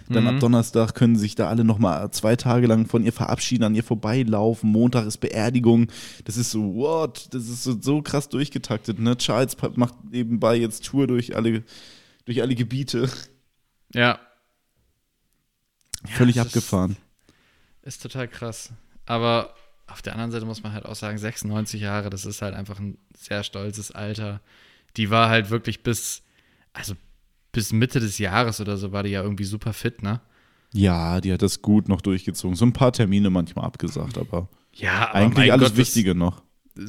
Dann ab Donnerstag können sich da alle nochmal zwei Tage lang von ihr verabschieden, an ihr vorbeilaufen. Montag ist Beerdigung. Das ist so, what? Das ist so, so krass durchgetaktet. Ne? Charles macht nebenbei jetzt Tour durch alle, durch alle Gebiete. Ja, Völlig ist- abgefahren. ist total krass. Aber auf der anderen Seite muss man halt auch sagen, 96 Jahre, das ist halt einfach ein sehr stolzes Alter. Die war halt wirklich bis, also bis Mitte des Jahres oder so war die ja irgendwie super fit, ne? Ja, die hat das gut noch durchgezogen. So ein paar Termine manchmal abgesagt, aber Ja, aber eigentlich alles Gott, das- Wichtige noch.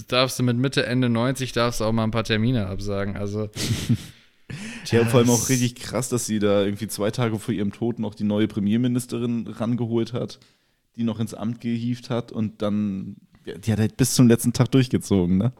darfst du mit Mitte, Ende 90 darfst du auch mal ein paar Termine absagen. Also. Ja, vor allem auch richtig krass, dass sie da irgendwie zwei Tage vor ihrem Tod noch die neue Premierministerin rangeholt hat, die noch ins Amt gehievt hat und dann, die hat halt bis zum letzten Tag durchgezogen, ne?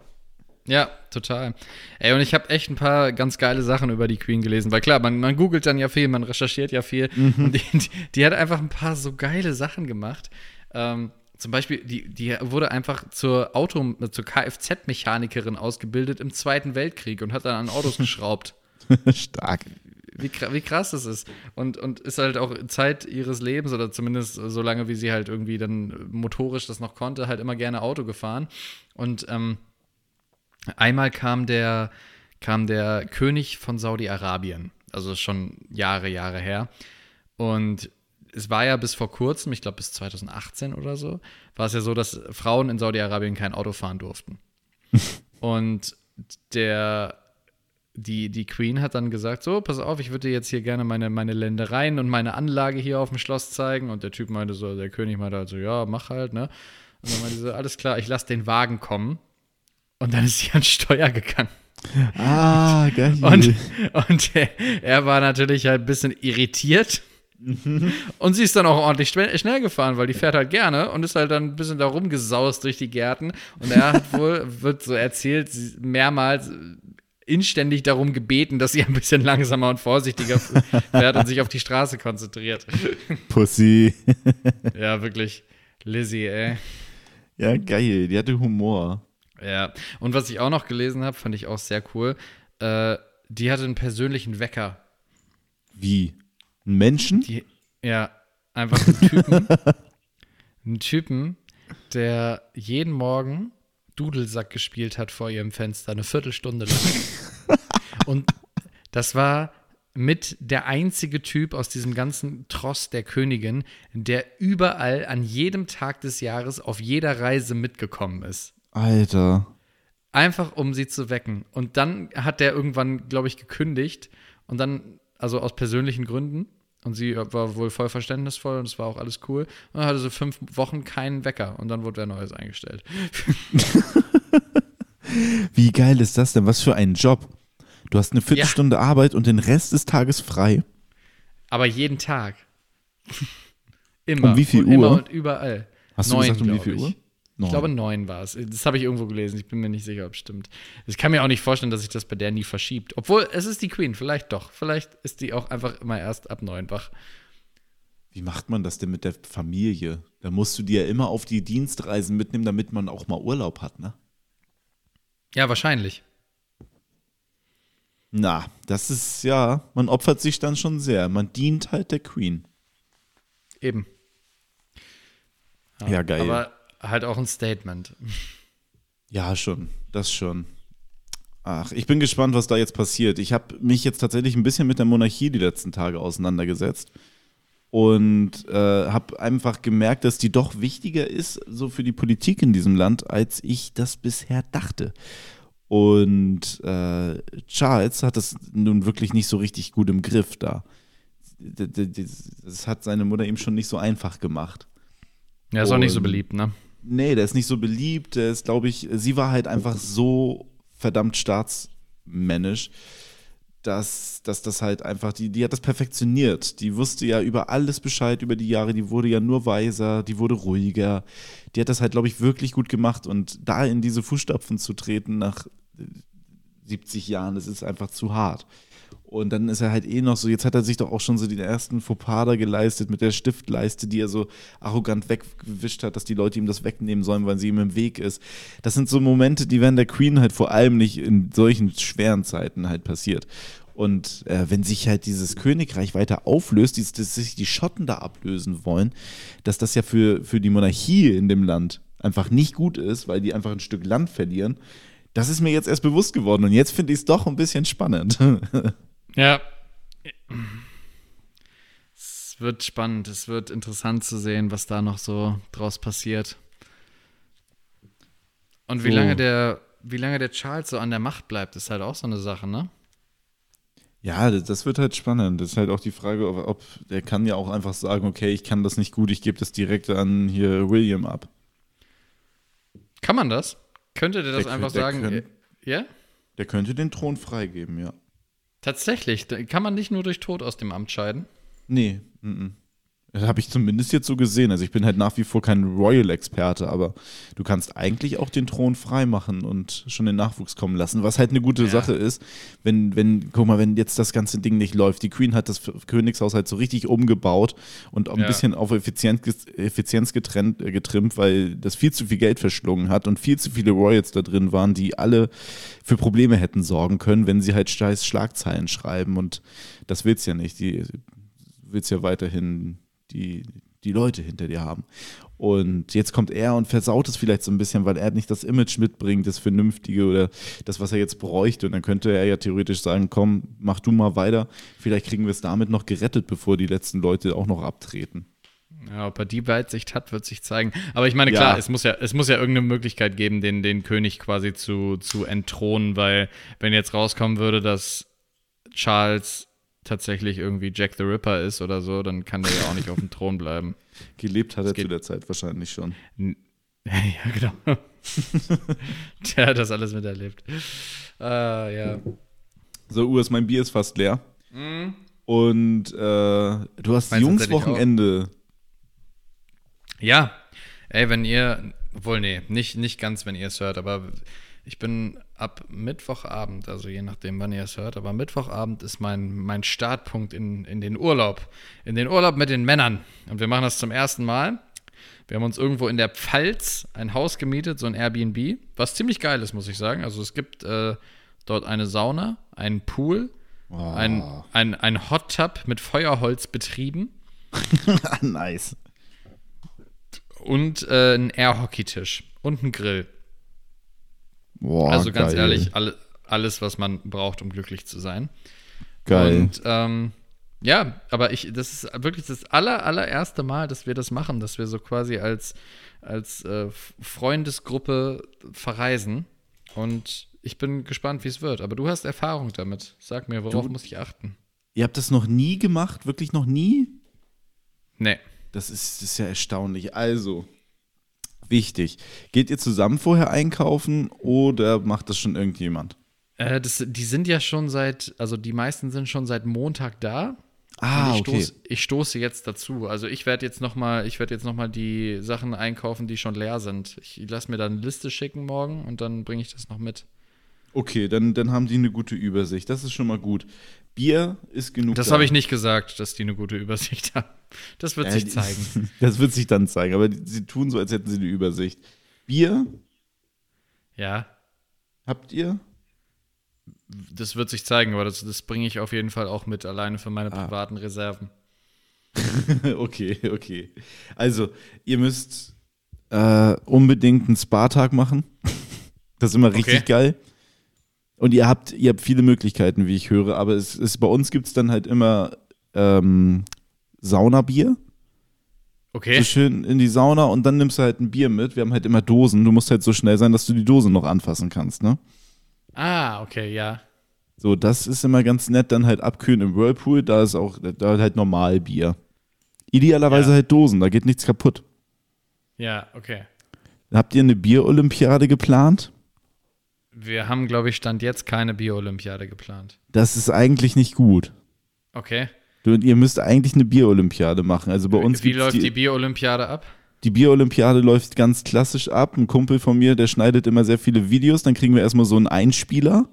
Ja, total. Ey, und ich habe echt ein paar ganz geile Sachen über die Queen gelesen, weil klar, man, man googelt dann ja viel, man recherchiert ja viel und die, die, die hat einfach ein paar so geile Sachen gemacht. Ähm, zum Beispiel, die, die wurde einfach zur Auto, zur Kfz-Mechanikerin ausgebildet im Zweiten Weltkrieg und hat dann an Autos geschraubt. Stark. Wie, wie krass das ist. Und, und ist halt auch Zeit ihres Lebens oder zumindest so lange, wie sie halt irgendwie dann motorisch das noch konnte, halt immer gerne Auto gefahren. Und ähm, einmal kam der, kam der König von Saudi-Arabien, also schon Jahre, Jahre her. Und es war ja bis vor kurzem, ich glaube bis 2018 oder so, war es ja so, dass Frauen in Saudi-Arabien kein Auto fahren durften. Und der, die, die Queen hat dann gesagt: So, pass auf, ich würde dir jetzt hier gerne meine, meine Ländereien und meine Anlage hier auf dem Schloss zeigen. Und der Typ meinte so, der König meinte halt so: Ja, mach halt, ne? Und dann meinte sie so: Alles klar, ich lasse den Wagen kommen. Und dann ist sie an Steuer gegangen. Ah, geil. Und, und er, er war natürlich halt ein bisschen irritiert. Und sie ist dann auch ordentlich schnell, gefahren, weil die fährt halt gerne und ist halt dann ein bisschen da rumgesaust durch die Gärten. Und er hat wohl, wird so erzählt, mehrmals inständig darum gebeten, dass sie ein bisschen langsamer und vorsichtiger fährt und sich auf die Straße konzentriert. Pussy. Ja, wirklich. Lizzie, ey. Ja, geil. Die hatte Humor. Ja. Und was ich auch noch gelesen habe, fand ich auch sehr cool. Äh, die hatte einen persönlichen Wecker. Wie? Ein Menschen? Die, ja, einfach einen Typen, einen Typen, der jeden Morgen Dudelsack gespielt hat vor ihrem Fenster, eine Viertelstunde lang. Und das war mit der einzige Typ aus diesem ganzen Tross der Königin, der überall an jedem Tag des Jahres auf jeder Reise mitgekommen ist. Alter. Einfach um sie zu wecken. Und dann hat der irgendwann, glaube ich, gekündigt. Und dann, also aus persönlichen Gründen. Und sie war wohl voll verständnisvoll und es war auch alles cool. Und dann hatte sie fünf Wochen keinen Wecker. Und dann wurde wer Neues eingestellt. Wie geil ist das denn? Was für ein Job. Du hast eine Viertelstunde Arbeit und den Rest des Tages frei. Aber jeden Tag. immer. Um wie viel und Immer Uhr? und überall. Hast du Neun, gesagt, um wie viel ich. Uhr? Ich glaube, neun war es. Das habe ich irgendwo gelesen. Ich bin mir nicht sicher, ob es stimmt. Ich kann mir auch nicht vorstellen, dass sich das bei der nie verschiebt. Obwohl, es ist die Queen. Vielleicht doch. Vielleicht ist die auch einfach immer erst ab neun wach. Wie macht man das denn mit der Familie? Da musst du die ja immer auf die Dienstreisen mitnehmen, damit man auch mal Urlaub hat, ne? Ja, wahrscheinlich. Na, das ist ja, man opfert sich dann schon sehr. Man dient halt der Queen. Eben. Ja, geil. Aber halt auch ein Statement. Ja, schon. Das schon. Ach, ich bin gespannt, was da jetzt passiert. Ich habe mich jetzt tatsächlich ein bisschen mit der Monarchie die letzten Tage auseinandergesetzt und äh, habe einfach gemerkt, dass die doch wichtiger ist, so für die Politik in diesem Land, als ich das bisher dachte. Und äh, Charles hat das nun wirklich nicht so richtig gut im Griff da. Das hat seine Mutter ihm schon nicht so einfach gemacht. Ja, ist auch nicht so Und- beliebt, ne? Nee, der ist nicht so beliebt. Der ist, glaube ich, sie war halt einfach so verdammt staatsmännisch, dass, dass das halt einfach, die, die hat das perfektioniert. Die wusste ja über alles Bescheid über die Jahre, die wurde ja nur weiser, die wurde ruhiger. Die hat das halt, glaube ich, wirklich gut gemacht und da in diese Fußstapfen zu treten nach äh, 70 Jahren, das ist einfach zu hart. Und dann ist er halt eh noch so, jetzt hat er sich doch auch schon so den ersten Fauxpas da geleistet mit der Stiftleiste, die er so arrogant weggewischt hat, dass die Leute ihm das wegnehmen sollen, weil sie ihm im Weg ist. Das sind so Momente, die werden der Queen halt vor allem nicht in solchen schweren Zeiten halt passiert. Und äh, wenn sich halt dieses Königreich weiter auflöst, dass sich die Schotten da ablösen wollen, dass das ja für, für die Monarchie in dem Land einfach nicht gut ist, weil die einfach ein Stück Land verlieren, das ist mir jetzt erst bewusst geworden. Und jetzt finde ich es doch ein bisschen spannend. Ja. Es wird spannend. Es wird interessant zu sehen, was da noch so draus passiert. Und wie So. lange der, wie lange der Charles so an der Macht bleibt, ist halt auch so eine Sache, ne? Ja, das- das wird halt spannend. Das ist halt auch die Frage, ob, ob der kann ja auch einfach sagen, okay, ich kann das nicht gut, ich gebe das direkt an hier William ab. Kann man das? Könnte der das Der einfach der sagen? könnt- äh, Ja? Der könnte den Thron freigeben, ja. Tatsächlich. Kann man nicht nur durch Tod aus dem Amt scheiden? Nee, mhm. Das habe ich zumindest jetzt so gesehen. Also ich bin halt nach wie vor kein Royal-Experte, aber du kannst eigentlich auch den Thron freimachen und schon den Nachwuchs kommen lassen, was halt eine gute Ja. Sache ist, wenn, wenn, guck mal, wenn jetzt das ganze Ding nicht läuft. Die Queen hat das Königshaus halt so richtig umgebaut und auch ein Ja. bisschen auf Effizienz, Effizienz getrennt, äh, getrimmt, weil das viel zu viel Geld verschlungen hat und viel zu viele Royals da drin waren, die alle für Probleme hätten sorgen können, wenn sie halt scheiß Schlagzeilen schreiben und das will's ja nicht. Die willst ja weiterhin die, die Leute hinter dir haben. Und jetzt kommt er und versaut es vielleicht so ein bisschen, weil er nicht das Image mitbringt, das Vernünftige oder das, was er jetzt bräuchte. Und dann könnte er ja theoretisch sagen, komm, mach du mal weiter. Vielleicht kriegen wir es damit noch gerettet, bevor die letzten Leute auch noch abtreten. Ja, ob er die Weitsicht hat, wird sich zeigen. Aber ich meine, Ja. klar, es muss ja, es muss ja irgendeine Möglichkeit geben, den, den König quasi zu, zu entthronen, weil wenn jetzt rauskommen würde, dass Charles tatsächlich irgendwie Jack the Ripper ist oder so, dann kann der ja auch nicht auf dem Thron bleiben. Gelebt hat er zu der Zeit wahrscheinlich schon. ja, genau. der hat das alles miterlebt. Äh, ja. So, Urs, mein Bier ist fast leer. Und äh, du hast Jungswochenende. Ja, ey, wenn ihr, obwohl, nee, nicht, nicht ganz, wenn ihr es hört, aber ich bin ab Mittwochabend, also je nachdem, wann ihr es hört, aber Mittwochabend ist mein, mein Startpunkt in, in den Urlaub. In den Urlaub mit den Männern. Und wir machen das zum ersten Mal. Wir haben uns irgendwo in der Pfalz ein Haus gemietet, so ein Airbnb, was ziemlich geil ist, muss ich sagen. Also es gibt äh, dort eine Sauna, einen Pool, Oh. ein, ein, ein Hot Tub mit Feuerholz betrieben nice. und äh, einen Air-Hockey-Tisch und einen Grill. Boah, also ganz geil. ehrlich, alle, alles, was man braucht, um glücklich zu sein. Geil. Und ähm, ja, aber ich, das ist wirklich das aller, allererste Mal, dass wir das machen, dass wir so quasi als, als äh, Freundesgruppe verreisen. Und ich bin gespannt, wie es wird. Aber du hast Erfahrung damit. Sag mir, worauf Du- muss ich achten? Ihr habt das noch nie gemacht? Wirklich noch nie? Nee. Das ist, das ist ja erstaunlich. Also, wichtig. Geht ihr zusammen vorher einkaufen oder macht das schon irgendjemand? Äh, das, die sind ja schon seit, also die meisten sind schon seit Montag da. Ah, ich, okay. stoß, ich stoße jetzt dazu. Also ich werde jetzt noch mal, ich werde jetzt noch mal die Sachen einkaufen, die schon leer sind. Ich lasse mir dann eine Liste schicken morgen und dann bringe ich das noch mit. Okay, dann, dann haben die eine gute Übersicht. Das ist schon mal gut. Bier ist genug. Das da. habe ich nicht gesagt, dass die eine gute Übersicht haben. Das wird Ja, sich zeigen. Das wird sich dann zeigen, aber die- sie tun so, als hätten sie eine Übersicht. Bier Ja, habt ihr? das wird sich zeigen, aber das, das bringe ich auf jeden Fall auch mit, alleine für meine Ah. privaten Reserven. okay, okay. Also, ihr müsst äh, unbedingt einen Spa-Tag machen. Das ist immer richtig Okay. geil. Und ihr habt, ihr habt viele Möglichkeiten, wie ich höre, aber es ist, bei uns gibt es dann halt immer ähm, Saunabier. Okay. So schön in die Sauna und dann nimmst du halt ein Bier mit. Wir haben halt immer Dosen. Du musst halt so schnell sein, dass du die Dose noch anfassen kannst, ne? Ah, okay, ja. So, das ist immer ganz nett. Dann halt abkühlen im Whirlpool. Da ist auch da halt normal Bier. Idealerweise Ja. halt Dosen, da geht nichts kaputt. Ja, okay. Habt ihr eine Bier-Olympiade geplant? Wir haben, glaube ich, Stand jetzt keine Bio-Olympiade geplant. Das ist eigentlich nicht gut. Okay. Du, ihr müsst eigentlich eine Bier-Olympiade machen. Also bei uns Wie läuft die, die, Bio-Olympiade ab? die Bier-Olympiade läuft ganz klassisch ab. Ein Kumpel von mir, der schneidet immer sehr viele Videos. Dann kriegen wir erstmal so einen Einspieler.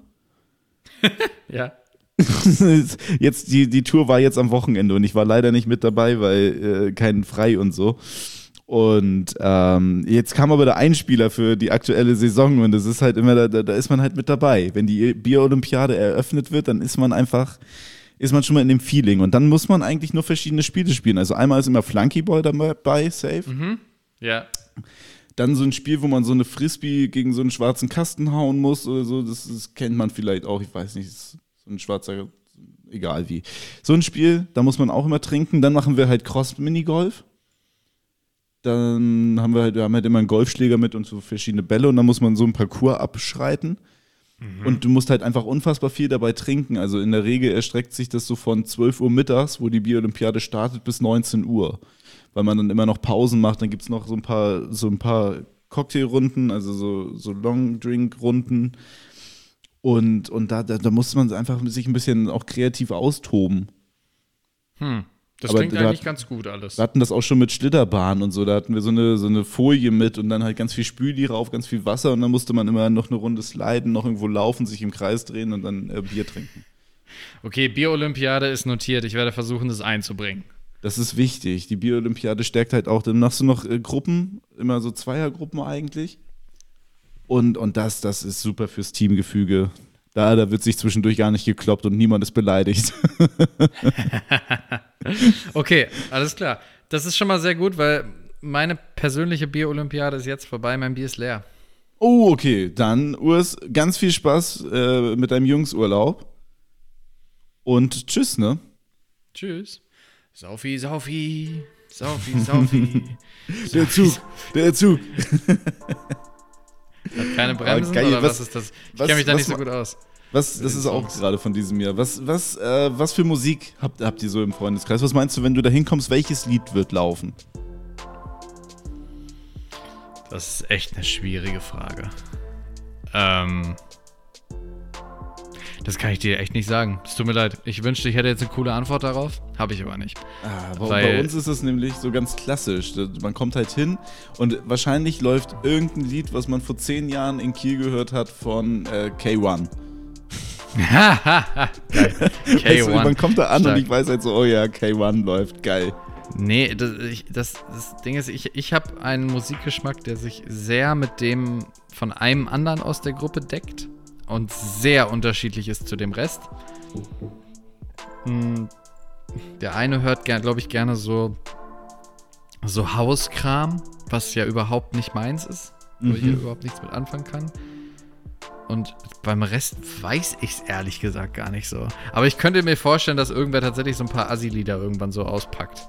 Ja. jetzt, die, die Tour war jetzt am Wochenende und ich war leider nicht mit dabei, weil äh, kein Frei und so. Und ähm, jetzt kam aber der Einspieler für die aktuelle Saison und das ist halt immer, da, da ist man halt mit dabei. Wenn die Bier-Olympiade eröffnet wird, dann ist man einfach, ist man schon mal in dem Feeling. Und dann muss man eigentlich nur verschiedene Spiele spielen. Also einmal ist immer Flunkyball dabei, safe. Ja. Dann so ein Spiel, wo man so eine Frisbee gegen so einen schwarzen Kasten hauen muss oder so. Das, das kennt man vielleicht auch. Ich weiß nicht, so ein schwarzer, egal wie. So ein Spiel, da muss man auch immer trinken. Dann machen wir halt Cross-Minigolf. Dann haben wir halt, wir haben halt immer einen Golfschläger mit und so verschiedene Bälle und dann muss man so einen Parcours abschreiten. Und du musst halt einfach unfassbar viel dabei trinken. Also in der Regel erstreckt sich das so von 12 Uhr mittags, wo die Bier-Olympiade startet, bis 19 Uhr. Weil man dann immer noch Pausen macht, dann gibt es noch so ein paar, so ein paar Cocktailrunden, also so, so Long-Drink-Runden. Und, und da, da, da musste man einfach sich ein bisschen auch kreativ austoben. Hm. Das Aber klingt da- eigentlich ganz gut alles. Wir hatten das auch schon mit Schlitterbahn und so. Da hatten wir so eine, so eine Folie mit und dann halt ganz viel Spüli rauf, ganz viel Wasser und dann musste man immer noch eine Runde sliden, noch irgendwo laufen, sich im Kreis drehen und dann äh, Bier trinken. Okay, Bier-Olympiade ist notiert. Ich werde versuchen, das einzubringen. Das ist wichtig. Die Bier-Olympiade stärkt halt auch. Dann machst du noch äh, Gruppen, immer so Zweiergruppen eigentlich. Und, und das, das ist super fürs Teamgefüge. Da, da wird sich zwischendurch gar nicht gekloppt und niemand ist beleidigt. Okay, alles klar. Das ist schon mal sehr gut, weil meine persönliche Bier-Olympiade ist jetzt vorbei. Mein Bier ist leer. Oh, okay. Dann, Urs, ganz viel Spaß äh, mit deinem Jungsurlaub. Und tschüss, ne? Tschüss. Saufi, Saufi, Saufi, Saufi. Der Zug, der Zug. Hat keine Bremsen geil, oder was, was- ist das? Ich kenne mich da nicht so gut aus. Was, das den ist auch gerade von diesem Jahr. Was, was, äh, was für Musik habt, habt ihr so im Freundeskreis? Was meinst du, wenn du da hinkommst, welches Lied wird laufen? Das ist echt eine schwierige Frage. Ähm. Das kann ich dir echt nicht sagen. Es tut mir leid. Ich wünschte, ich hätte jetzt eine coole Antwort darauf. Habe ich aber nicht. Ah, bei, Weil- bei uns ist es nämlich so ganz klassisch. Man kommt halt hin und wahrscheinlich läuft irgendein Lied, was man vor zehn Jahren in Kiel gehört hat von äh, K1. Weißt du, man K1. kommt da an Stark. und ich weiß halt so, oh ja, K1 läuft, geil. Nee, das, ich, das, das Ding ist, ich, ich habe einen Musikgeschmack, der sich sehr mit dem von einem anderen aus der Gruppe deckt und sehr unterschiedlich ist zu dem Rest. Hm, Der eine hört, glaube ich, gerne so, so Hauskram, was ja überhaupt nicht meins ist, wo ich ja Mhm. überhaupt nichts mit anfangen kann. Und beim Rest weiß ich es ehrlich gesagt gar nicht so. Aber ich könnte mir vorstellen, dass irgendwer tatsächlich so ein paar Assi-Lieder irgendwann so auspackt.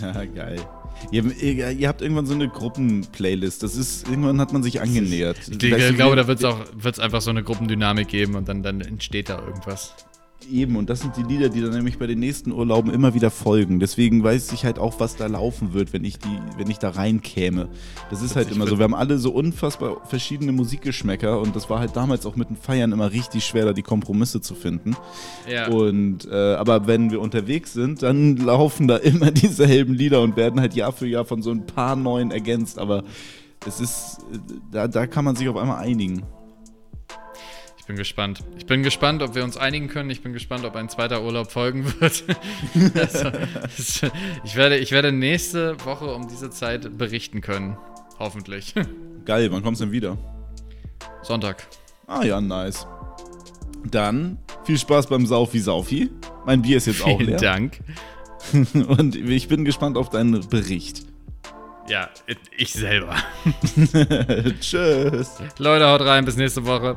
Ja, geil. Ihr, ihr, ihr habt irgendwann so eine Gruppenplaylist. Das ist, irgendwann hat man sich angenähert. Ich, Weißt du, glaube, da wird es auch wird's einfach so eine Gruppendynamik geben und dann, dann entsteht da irgendwas. Eben, und das sind die Lieder, die dann nämlich bei den nächsten Urlauben immer wieder folgen. Deswegen weiß ich halt auch, was da laufen wird, wenn ich, die, wenn ich da reinkäme. Das ist halt immer so. Wir haben alle so unfassbar verschiedene Musikgeschmäcker und das war halt damals auch mit den Feiern immer richtig schwer, da die Kompromisse zu finden. Ja. Und äh, aber wenn wir unterwegs sind, dann laufen da immer dieselben Lieder und werden halt Jahr für Jahr von so ein paar neuen ergänzt. Aber es ist, äh, da, da kann man sich auf einmal einigen. Ich bin gespannt. Ich bin gespannt, ob wir uns einigen können. Ich bin gespannt, ob ein zweiter Urlaub folgen wird. also, ich, werde, ich werde nächste Woche um diese Zeit berichten können. Hoffentlich. Geil, wann kommst du denn wieder? Sonntag. Ah ja, nice. Dann viel Spaß beim Saufi Saufi. Mein Bier ist jetzt auch Vielen leer. Dank. Und ich bin gespannt auf deinen Bericht. Ja, ich selber. Tschüss. Leute, haut rein. Bis nächste Woche.